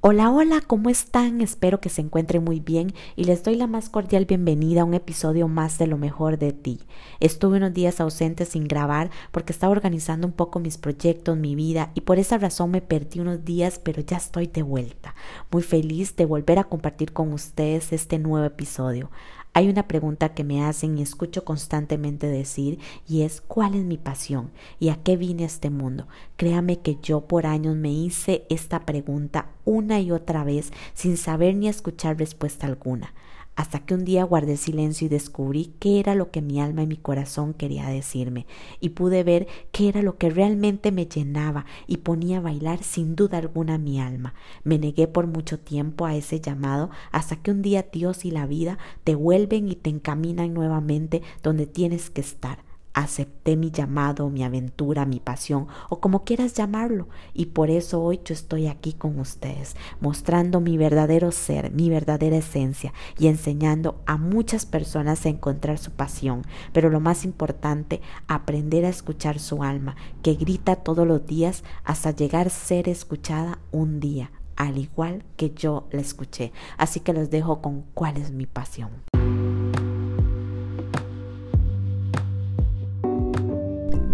Hola, hola, ¿cómo están? Espero que se encuentren muy bien y les doy la más cordial bienvenida a un episodio más de Lo mejor de ti. Estuve unos días ausentes sin grabar porque estaba organizando un poco mis proyectos, mi vida y por esa razón me perdí unos días, pero ya estoy de vuelta. Muy feliz de volver a compartir con ustedes este nuevo episodio. Hay una pregunta que me hacen y escucho constantemente decir y es ¿cuál es mi pasión? ¿Y a qué vine a este mundo? Créame que yo por años me hice esta pregunta una y otra vez sin saber ni escuchar respuesta alguna hasta que un día guardé silencio y descubrí qué era lo que mi alma y mi corazón quería decirme, y pude ver qué era lo que realmente me llenaba y ponía a bailar sin duda alguna mi alma. Me negué por mucho tiempo a ese llamado hasta que un día Dios y la vida te vuelven y te encaminan nuevamente donde tienes que estar acepté mi llamado, mi aventura, mi pasión o como quieras llamarlo y por eso hoy yo estoy aquí con ustedes, mostrando mi verdadero ser, mi verdadera esencia y enseñando a muchas personas a encontrar su pasión, pero lo más importante, aprender a escuchar su alma, que grita todos los días hasta llegar a ser escuchada un día, al igual que yo la escuché. Así que los dejo con cuál es mi pasión.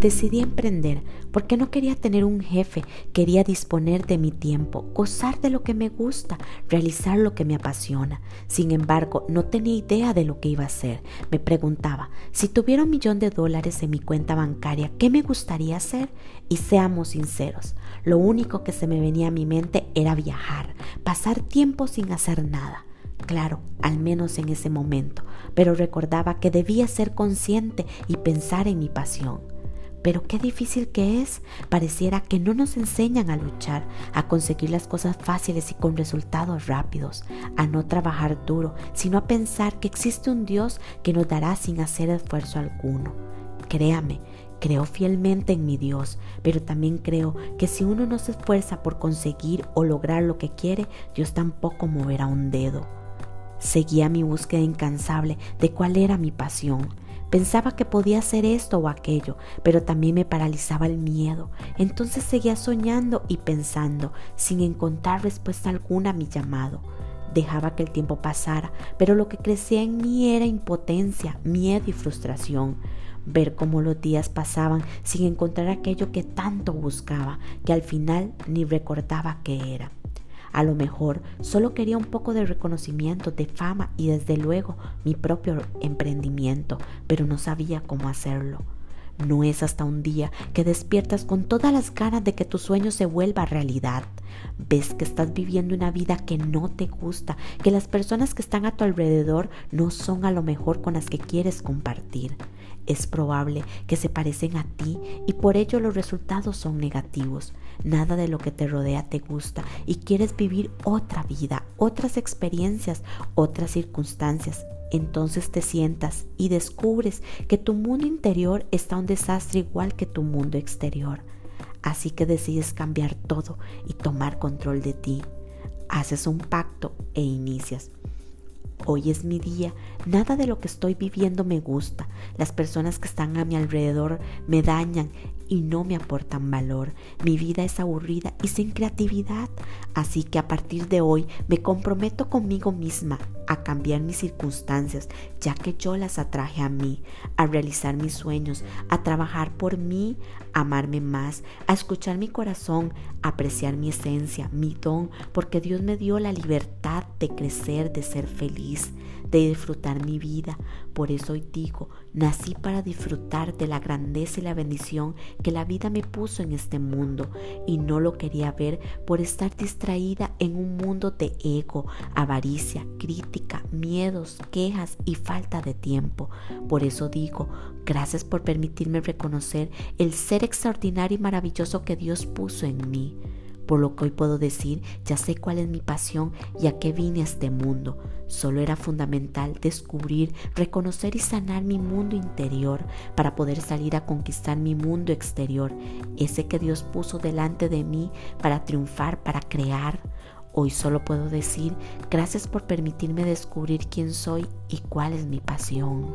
Decidí emprender porque no quería tener un jefe, quería disponer de mi tiempo, gozar de lo que me gusta, realizar lo que me apasiona. Sin embargo, no tenía idea de lo que iba a hacer. Me preguntaba, si tuviera un millón de dólares en mi cuenta bancaria, ¿qué me gustaría hacer? Y seamos sinceros, lo único que se me venía a mi mente era viajar, pasar tiempo sin hacer nada. Claro, al menos en ese momento, pero recordaba que debía ser consciente y pensar en mi pasión. Pero qué difícil que es. Pareciera que no nos enseñan a luchar, a conseguir las cosas fáciles y con resultados rápidos, a no trabajar duro, sino a pensar que existe un Dios que nos dará sin hacer esfuerzo alguno. Créame, creo fielmente en mi Dios, pero también creo que si uno no se esfuerza por conseguir o lograr lo que quiere, Dios tampoco moverá un dedo. Seguía mi búsqueda incansable de cuál era mi pasión Pensaba que podía hacer esto o aquello, pero también me paralizaba el miedo. Entonces seguía soñando y pensando, sin encontrar respuesta alguna a mi llamado. Dejaba que el tiempo pasara, pero lo que crecía en mí era impotencia, miedo y frustración. Ver cómo los días pasaban sin encontrar aquello que tanto buscaba, que al final ni recordaba qué era. A lo mejor solo quería un poco de reconocimiento, de fama y desde luego mi propio emprendimiento, pero no sabía cómo hacerlo. No es hasta un día que despiertas con todas las ganas de que tu sueño se vuelva realidad. Ves que estás viviendo una vida que no te gusta, que las personas que están a tu alrededor no son a lo mejor con las que quieres compartir. Es probable que se parecen a ti y por ello los resultados son negativos. Nada de lo que te rodea te gusta y quieres vivir otra vida, otras experiencias, otras circunstancias. Entonces te sientas y descubres que tu mundo interior está un desastre igual que tu mundo exterior. Así que decides cambiar todo y tomar control de ti. Haces un pacto e inicias. Hoy es mi día, nada de lo que estoy viviendo me gusta, las personas que están a mi alrededor me dañan y no me aportan valor, mi vida es aburrida y sin creatividad, así que a partir de hoy me comprometo conmigo misma a cambiar mis circunstancias, ya que yo las atraje a mí, a realizar mis sueños, a trabajar por mí, a amarme más, a escuchar mi corazón, a apreciar mi esencia, mi don, porque Dios me dio la libertad de crecer, de ser feliz, de disfrutar mi vida. Por eso hoy digo, nací para disfrutar de la grandeza y la bendición que la vida me puso en este mundo y no lo quería ver por estar distraída en un mundo de ego, avaricia, crítica, miedos, quejas y falta de tiempo. Por eso digo, gracias por permitirme reconocer el ser extraordinario y maravilloso que Dios puso en mí. Por lo que hoy puedo decir, ya sé cuál es mi pasión y a qué vine a este mundo. Solo era fundamental descubrir, reconocer y sanar mi mundo interior para poder salir a conquistar mi mundo exterior, ese que Dios puso delante de mí para triunfar, para crear. Hoy solo puedo decir, gracias por permitirme descubrir quién soy y cuál es mi pasión.